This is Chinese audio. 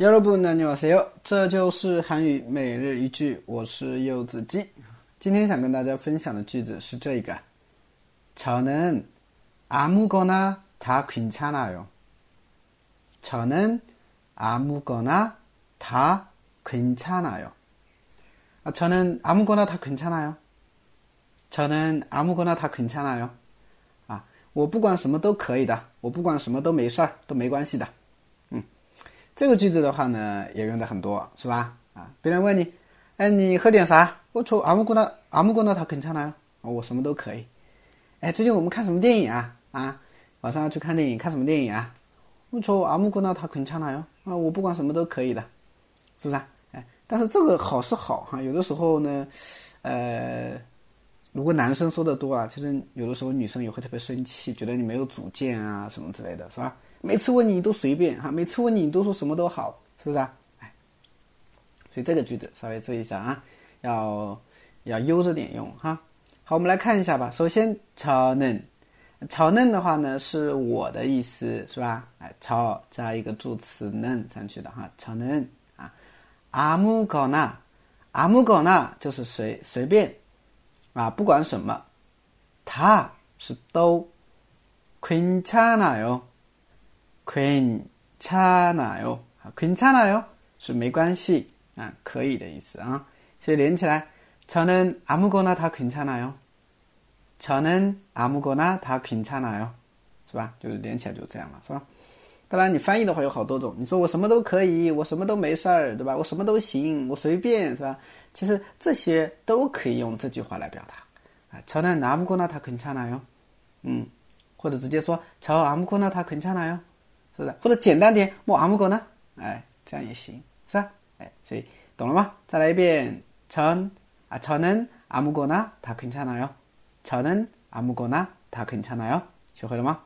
여러분안녕하세요，这就是韩语每日一句，我是柚子鸡。今天想跟大家分享的句子是这个：저는아무거나다괜찮아 요。 저는아무거나다괜찮아 요。 啊，저는아무거나다괜찮아 요。 저는아무거나다괜찮아 요。 啊，我不管什么都可以的，我不管什么都没事儿，都没关系的。 这个句子的话呢，也用的很多，是吧？啊，别人问你，哎，你喝点啥？我说阿木姑呢，阿木姑呢，他肯唱了，我什么都可以。哎，最近我们看什么电影啊？啊，晚上要去看电影，看什么电影啊？我说阿木姑呢，他肯唱了哟。啊，我不管什么都可以的，是不是啊？哎，但是这个好是好哈，有的时候呢，呃，如果男生说的多啊，其实有的时候女生也会特别生气，觉得你没有主见啊，什么之类的，是吧？每次问你都随便哈，每次问你你都说什么都好，是不是啊？哎，所以这个句子稍微注意一下啊，要要悠着点用哈。好，我们来看一下吧。首先，超嫩，超嫩的话呢是我的意思，是吧？哎，超加一个助词嫩上去的哈，超嫩啊。阿木高那，阿木高那就是随随便啊，不管什么，他是都，괜찮아 요。 괜찮아 요， 啊，괜찮아요是没关系啊，可以的意思啊，所以连起来，저는아무거나다괜찮아 요， 저는아무거나다괜찮아 요， 是吧？就是连起来就这样了，是吧？当然，你翻译的话有好多种，你说我什么都可以，我什么都没事儿，对吧？我什么都行，我随便，是吧？其实这些都可以用这句话来表达啊，저는아무거나다괜찮아 요， 嗯，或者直接说저아무거나다괜찮아 요。 是不是？或者简单点，我阿木哥呢？哎，这样也行，是吧？哎，所以懂了吗？再来一遍，전啊，저는아무거나다괜찮아 요。 저는아무거나다괜찮아 요。 学会了吗？